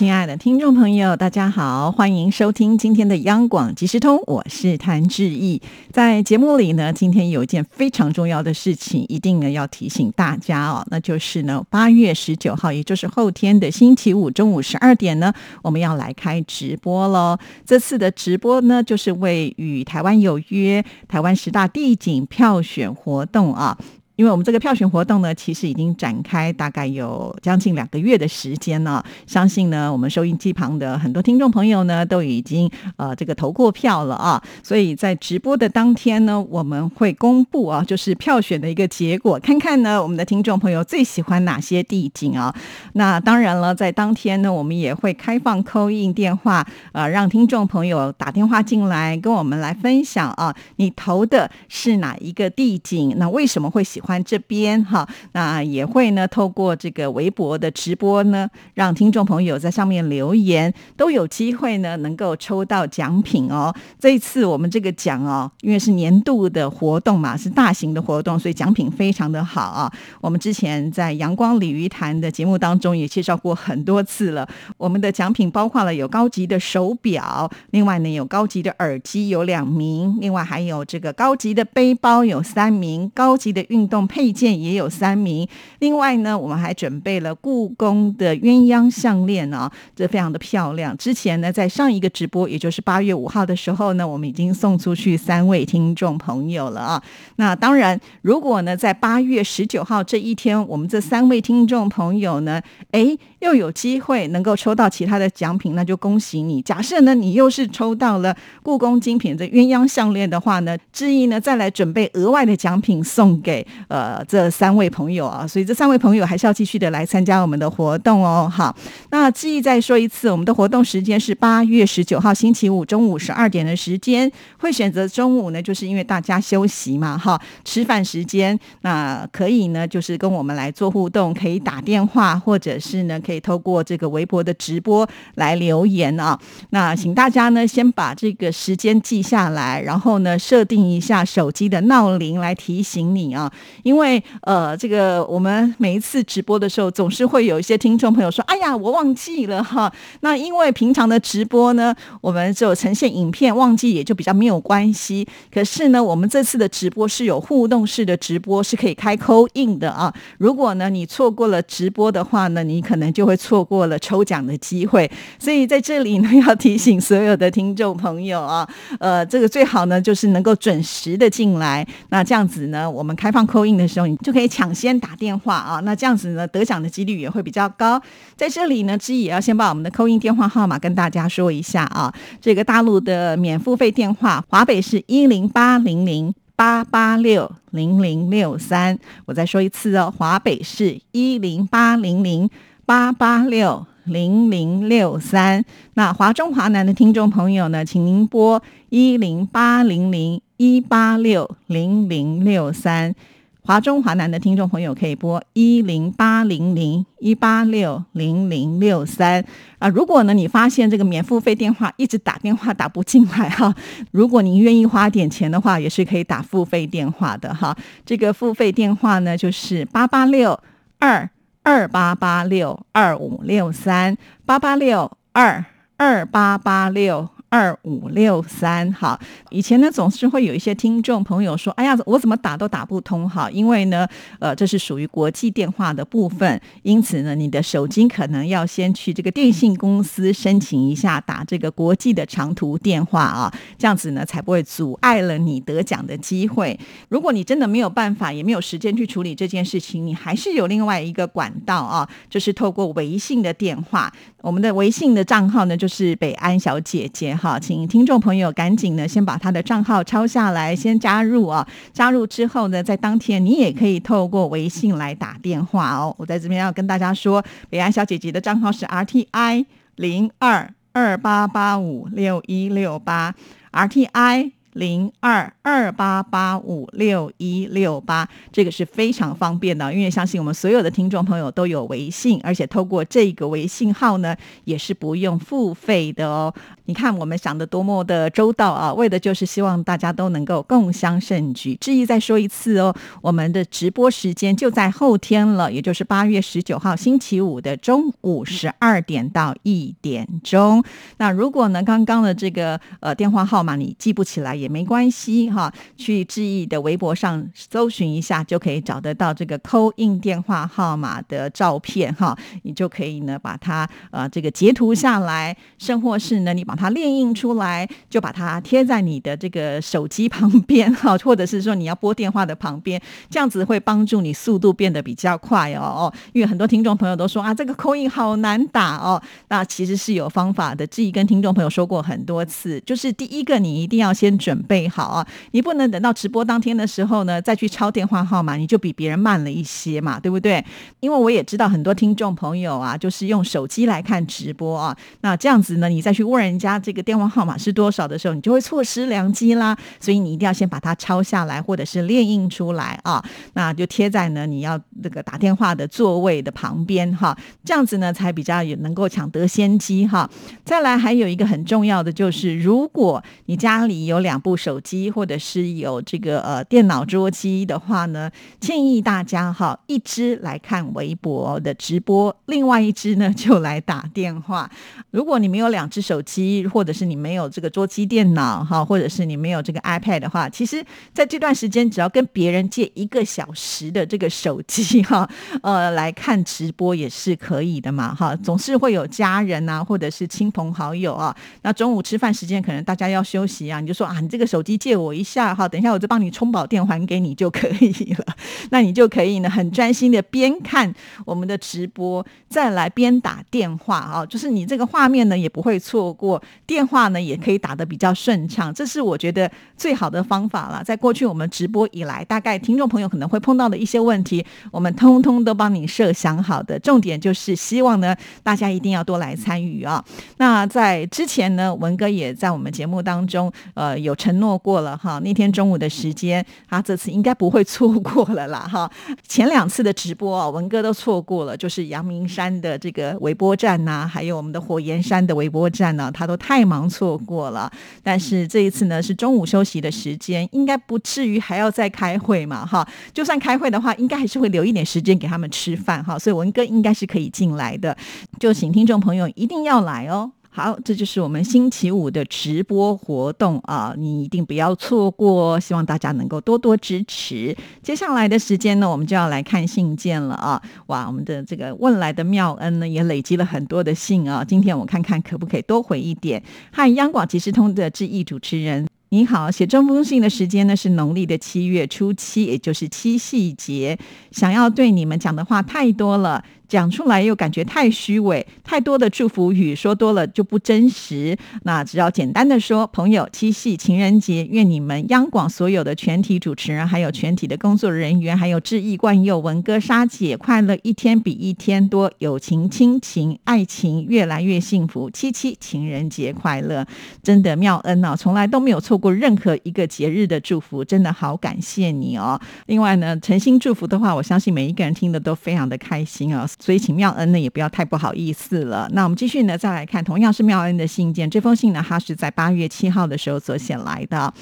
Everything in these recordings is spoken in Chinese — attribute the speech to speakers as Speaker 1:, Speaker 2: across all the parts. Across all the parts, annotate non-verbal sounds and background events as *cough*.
Speaker 1: 亲爱的听众朋友，大家好，欢迎收听今天的央广即时通，我是谭志毅。在节目里呢，今天有一件非常重要的事情，一定呢要提醒大家哦，那就是呢，八月十九号，也就是后天的星期五中午十二点呢，我们要来开直播喽。这次的直播呢，就是为与台湾有约台湾十大地景票选活动啊。因为我们这个票选活动呢，其实已经展开大概有将近两个月的时间了。相信呢，我们收音机旁的很多听众朋友呢，都已经呃这个投过票了啊。所以在直播的当天呢，我们会公布啊，就是票选的一个结果，看看呢我们的听众朋友最喜欢哪些地景啊。那当然了，在当天呢，我们也会开放扣印电话，呃，让听众朋友打电话进来跟我们来分享啊，你投的是哪一个地景？那为什么会喜欢？这边哈，那也会呢，透过这个微博的直播呢，让听众朋友在上面留言，都有机会呢，能够抽到奖品哦。这一次我们这个奖哦，因为是年度的活动嘛，是大型的活动，所以奖品非常的好啊。我们之前在阳光鲤鱼潭的节目当中也介绍过很多次了。我们的奖品包括了有高级的手表，另外呢有高级的耳机有两名，另外还有这个高级的背包有三名，高级的运动。配件也有三名，另外呢，我们还准备了故宫的鸳鸯项链啊，这非常的漂亮。之前呢，在上一个直播，也就是八月五号的时候呢，我们已经送出去三位听众朋友了啊。那当然，如果呢，在八月十九号这一天，我们这三位听众朋友呢，哎。又有机会能够抽到其他的奖品，那就恭喜你。假设呢，你又是抽到了故宫精品的鸳鸯项链的话呢，志毅呢再来准备额外的奖品送给呃这三位朋友啊。所以这三位朋友还是要继续的来参加我们的活动哦。好，那志毅再说一次，我们的活动时间是八月十九号星期五中午十二点的时间，会选择中午呢，就是因为大家休息嘛，哈，吃饭时间，那可以呢就是跟我们来做互动，可以打电话或者是呢。可以透过这个微博的直播来留言啊。那请大家呢先把这个时间记下来，然后呢设定一下手机的闹铃来提醒你啊。因为呃，这个我们每一次直播的时候，总是会有一些听众朋友说：“哎呀，我忘记了哈。”那因为平常的直播呢，我们只有呈现影片，忘记也就比较没有关系。可是呢，我们这次的直播是有互动式的直播，是可以开扣印的啊。如果呢你错过了直播的话呢，你可能就就会错过了抽奖的机会，所以在这里呢，要提醒所有的听众朋友啊，呃，这个最好呢就是能够准时的进来，那这样子呢，我们开放扣扣印的时候，你就可以抢先打电话啊，那这样子呢，得奖的几率也会比较高。在这里呢，之也要先把我们的扣印电话号码跟大家说一下啊，这个大陆的免付费电话，华北是一零八零零。八八六零零六三，我再说一次哦，华北市一零八零零八八六零零六三。那华中华南的听众朋友呢，请您拨一零八零零一八六零零六三。华中华南的听众朋友可以拨一零八零零一八六零零六三啊。如果呢，你发现这个免付费电话一直打电话打不进来哈，*laughs* 如果您愿意花点钱的话，也是可以打付费电话的哈。这个付费电话呢，就是八八六二二八八六二五六三八八六二二八八六。二五六三，好，以前呢总是会有一些听众朋友说，哎呀，我怎么打都打不通，哈，因为呢，呃，这是属于国际电话的部分，因此呢，你的手机可能要先去这个电信公司申请一下打这个国际的长途电话啊，这样子呢才不会阻碍了你得奖的机会。如果你真的没有办法，也没有时间去处理这件事情，你还是有另外一个管道啊，就是透过微信的电话，我们的微信的账号呢就是北安小姐姐。好，请听众朋友赶紧呢，先把他的账号抄下来，先加入啊。加入之后呢，在当天你也可以透过微信来打电话哦。我在这边要跟大家说，北安小姐姐的账号是 R T I 零二二八八五六一六八，R T I 零二二八八五六一六八，这个是非常方便的，因为相信我们所有的听众朋友都有微信，而且透过这个微信号呢，也是不用付费的哦。你看我们想的多么的周到啊，为的就是希望大家都能够共襄盛举。志毅再说一次哦，我们的直播时间就在后天了，也就是八月十九号星期五的中午十二点到一点钟。那如果呢，刚刚的这个呃电话号码你记不起来？也没关系哈，去志毅的微博上搜寻一下，就可以找得到这个扣印电话号码的照片哈，你就可以呢把它呃这个截图下来，甚或是呢你把它列印出来，就把它贴在你的这个手机旁边哈，*laughs* 或者是说你要拨电话的旁边，这样子会帮助你速度变得比较快哦哦，因为很多听众朋友都说啊这个扣印好难打哦，那其实是有方法的，志毅跟听众朋友说过很多次，就是第一个你一定要先准。准备好啊！你不能等到直播当天的时候呢，再去抄电话号码，你就比别人慢了一些嘛，对不对？因为我也知道很多听众朋友啊，就是用手机来看直播啊，那这样子呢，你再去问人家这个电话号码是多少的时候，你就会错失良机啦。所以你一定要先把它抄下来，或者是列印出来啊，那就贴在呢你要这个打电话的座位的旁边哈，这样子呢才比较有能够抢得先机哈。再来还有一个很重要的就是，如果你家里有两部手机或者是有这个呃电脑桌机的话呢，建议大家哈，一支来看微博的直播，另外一支呢 *laughs* 就来打电话。如果你没有两只手机，或者是你没有这个桌机电脑哈，或者是你没有这个 iPad 的话，其实在这段时间只要跟别人借一个小时的这个手机哈，*laughs* 呃来看直播也是可以的嘛哈。总是会有家人啊，或者是亲朋好友啊，那中午吃饭时间可能大家要休息啊，你就说啊。这个手机借我一下哈，等一下我就帮你充饱电还给你就可以了。*laughs* 那你就可以呢，很专心的边看我们的直播，再来边打电话啊。就是你这个画面呢也不会错过，电话呢也可以打得比较顺畅。这是我觉得最好的方法了。在过去我们直播以来，大概听众朋友可能会碰到的一些问题，我们通通都帮你设想好的。重点就是希望呢，大家一定要多来参与啊。那在之前呢，文哥也在我们节目当中，呃有。承诺过了哈，那天中午的时间，他这次应该不会错过了啦哈。前两次的直播啊，文哥都错过了，就是阳明山的这个微波站呐，还有我们的火焰山的微波站呢，他都太忙错过了。但是这一次呢，是中午休息的时间，应该不至于还要再开会嘛哈。就算开会的话，应该还是会留一点时间给他们吃饭哈。所以文哥应该是可以进来的，就请听众朋友一定要来哦。好，这就是我们星期五的直播活动啊，你一定不要错过，希望大家能够多多支持。接下来的时间呢，我们就要来看信件了啊！哇，我们的这个问来的妙恩呢，也累积了很多的信啊，今天我看看可不可以多回一点。嗨央广即时通的志毅主持人。你好，写这封信的时间呢是农历的七月初七，也就是七夕节。想要对你们讲的话太多了，讲出来又感觉太虚伪，太多的祝福语说多了就不真实。那只要简单的说，朋友，七夕情人节，愿你们央广所有的全体主持人，还有全体的工作人员，还有志毅冠佑文哥沙姐，快乐一天比一天多，友情亲情爱情越来越幸福。七七情人节快乐，真的妙恩啊，从来都没有错。过任何一个节日的祝福，真的好感谢你哦。另外呢，诚心祝福的话，我相信每一个人听的都非常的开心啊。所以请妙恩呢也不要太不好意思了。那我们继续呢，再来看同样是妙恩的信件。这封信呢，他是在八月七号的时候所写来的。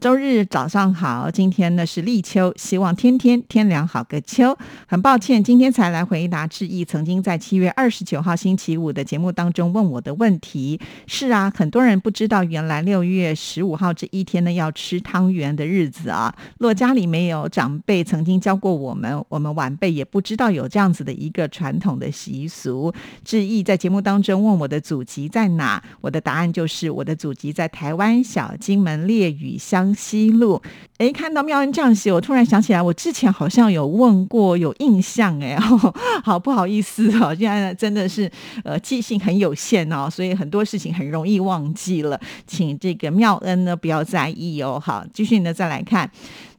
Speaker 1: 周日早上好，今天呢是立秋，希望天天天凉好个秋。很抱歉，今天才来回答致意。曾经在七月二十九号星期五的节目当中问我的问题是啊，很多人不知道，原来六月十五号这一天呢要吃汤圆的日子啊。若家里没有长辈曾经教过我们，我们晚辈也不知道有这样子的一个传统的习俗。致意在节目当中问我的祖籍在哪，我的答案就是我的祖籍在台湾小金门烈屿乡。西路，哎，看到妙恩这样写，我突然想起来，我之前好像有问过，有印象，*laughs* 哎，好不好意思哦，现在真的是呃记性很有限哦，所以很多事情很容易忘记了，请这个妙恩呢不要在意哦。好，继续呢再来看。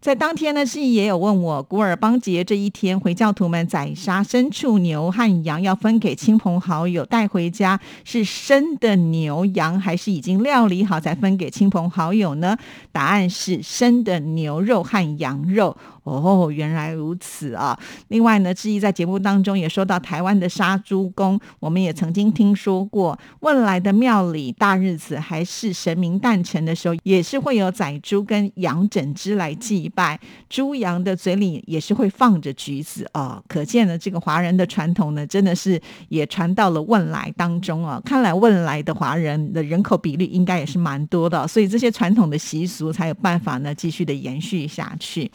Speaker 1: 在当天呢，志毅也有问我，古尔邦节这一天，回教徒们宰杀牲畜牛和羊，要分给亲朋好友带回家，是生的牛羊，还是已经料理好才分给亲朋好友呢？答案是生的牛肉和羊肉。哦，原来如此啊！另外呢，志毅在节目当中也说到台湾的杀猪公，我们也曾经听说过，问来的庙里大日子还是神明诞辰的时候，也是会有宰猪跟羊整只来祭拜，猪羊的嘴里也是会放着橘子哦。可见呢，这个华人的传统呢，真的是也传到了问来当中啊。看来问来的华人的人口比例应该也是蛮多的，所以这些传统的习俗才有办法呢继续的延续下去。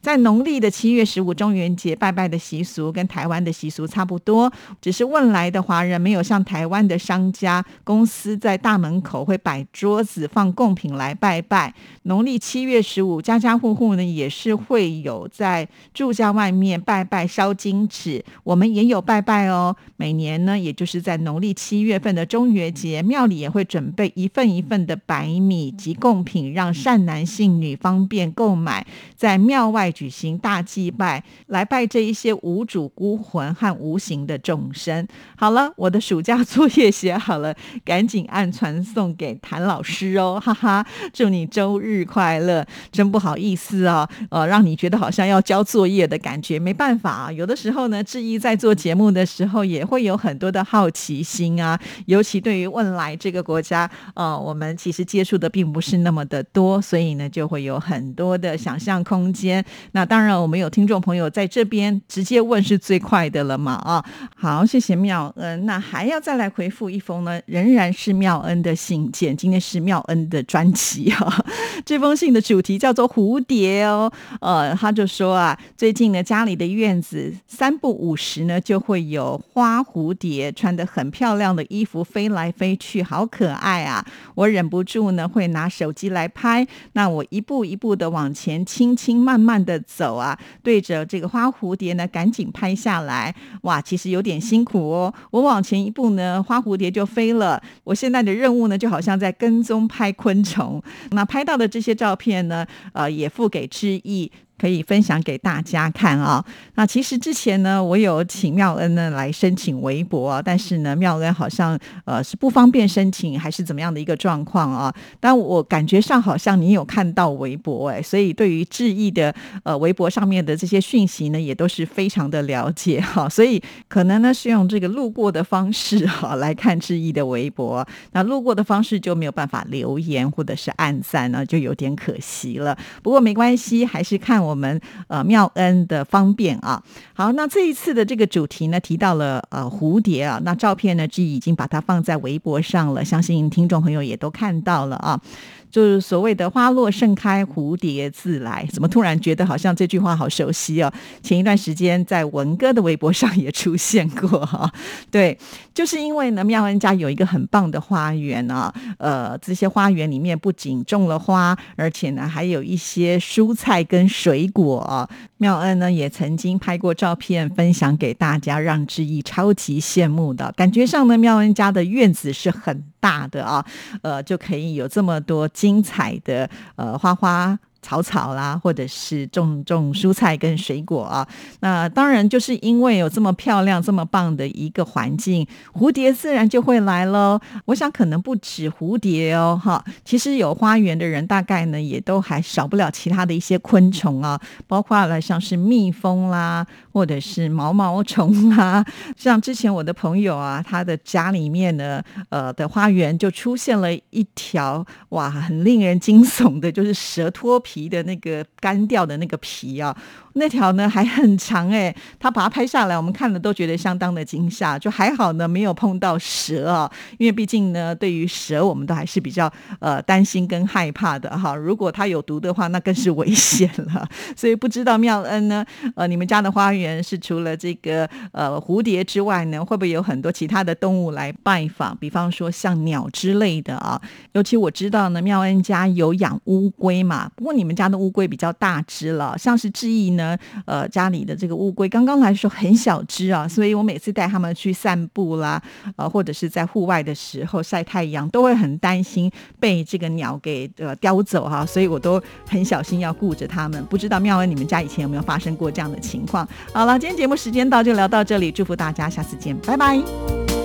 Speaker 1: 在农历的七月十五中元节拜拜的习俗跟台湾的习俗差不多，只是问来的华人没有像台湾的商家公司在大门口会摆桌子放贡品来拜拜。农历七月十五，家家户户呢也是会有在住家外面拜拜烧金纸，我们也有拜拜哦。每年呢，也就是在农历七月份的中元节，庙里也会准备一份一份的白米及贡品，让善男信女方便购买，在庙外。举行大祭拜，来拜这一些无主孤魂和无形的众生。好了，我的暑假作业写好了，*laughs* 赶紧按传送给谭老师哦，*laughs* 哈哈！祝你周日快乐。真不好意思啊，呃，让你觉得好像要交作业的感觉。没办法啊，有的时候呢，志毅在做节目的时候也会有很多的好奇心啊，尤其对于未来这个国家，呃，我们其实接触的并不是那么的多，所以呢，就会有很多的想象空间。那当然，我们有听众朋友在这边直接问是最快的了嘛？啊，好，谢谢妙恩。那还要再来回复一封呢，仍然是妙恩的信件。今天是妙恩的专辑啊。这封信的主题叫做蝴蝶哦。呃，他就说啊，最近呢家里的院子三不五时呢就会有花蝴蝶穿的很漂亮的衣服飞来飞去，好可爱啊！我忍不住呢会拿手机来拍。那我一步一步的往前，轻轻慢慢的。走啊，对着这个花蝴蝶呢，赶紧拍下来。哇，其实有点辛苦哦。我往前一步呢，花蝴蝶就飞了。我现在的任务呢，就好像在跟踪拍昆虫。那拍到的这些照片呢，呃，也付给知意。可以分享给大家看啊。那其实之前呢，我有请妙恩呢来申请微博，但是呢，妙恩好像呃是不方便申请，还是怎么样的一个状况啊？但我感觉上好像你有看到微博哎，所以对于志毅的呃微博上面的这些讯息呢，也都是非常的了解哈。*laughs* 所以可能呢是用这个路过的方式哈 *laughs* 来看志毅的微博，那路过的方式就没有办法留言或者是按赞呢，就有点可惜了。不过没关系，还是看。我们呃妙恩的方便啊，好，那这一次的这个主题呢，提到了呃蝴蝶啊，那照片呢，就已经把它放在微博上了，相信听众朋友也都看到了啊。就是所谓的“花落盛开，蝴蝶自来”，怎么突然觉得好像这句话好熟悉哦？前一段时间在文哥的微博上也出现过哈。对，就是因为呢，妙恩家有一个很棒的花园啊，呃，这些花园里面不仅种了花，而且呢，还有一些蔬菜跟水果。妙恩呢也曾经拍过照片分享给大家，让志毅超级羡慕的感觉上呢，妙恩家的院子是很大的啊，呃，就可以有这么多精彩的呃花花。草草啦，或者是种种蔬菜跟水果啊，那当然就是因为有这么漂亮、这么棒的一个环境，蝴蝶自然就会来喽。我想可能不止蝴蝶哦，哈，其实有花园的人大概呢也都还少不了其他的一些昆虫啊，包括了像是蜜蜂啦，或者是毛毛虫啦。像之前我的朋友啊，他的家里面呢，呃的花园就出现了一条哇，很令人惊悚的，就是蛇脱。皮皮的那个干掉的那个皮啊。那条呢还很长哎，他把它拍下来，我们看了都觉得相当的惊吓。就还好呢，没有碰到蛇啊，因为毕竟呢，对于蛇我们都还是比较呃担心跟害怕的哈。如果它有毒的话，那更是危险了。*laughs* 所以不知道妙恩呢，呃，你们家的花园是除了这个呃蝴蝶之外呢，会不会有很多其他的动物来拜访？比方说像鸟之类的啊。尤其我知道呢，妙恩家有养乌龟嘛，不过你们家的乌龟比较大只了，像是志毅呢。呢，呃，家里的这个乌龟刚刚来的时候很小只啊，所以我每次带他们去散步啦，呃，或者是在户外的时候晒太阳，都会很担心被这个鸟给呃叼走哈，所以我都很小心要顾着它们。不知道妙恩，你们家以前有没有发生过这样的情况？好了，今天节目时间到，就聊到这里，祝福大家，下次见，拜拜。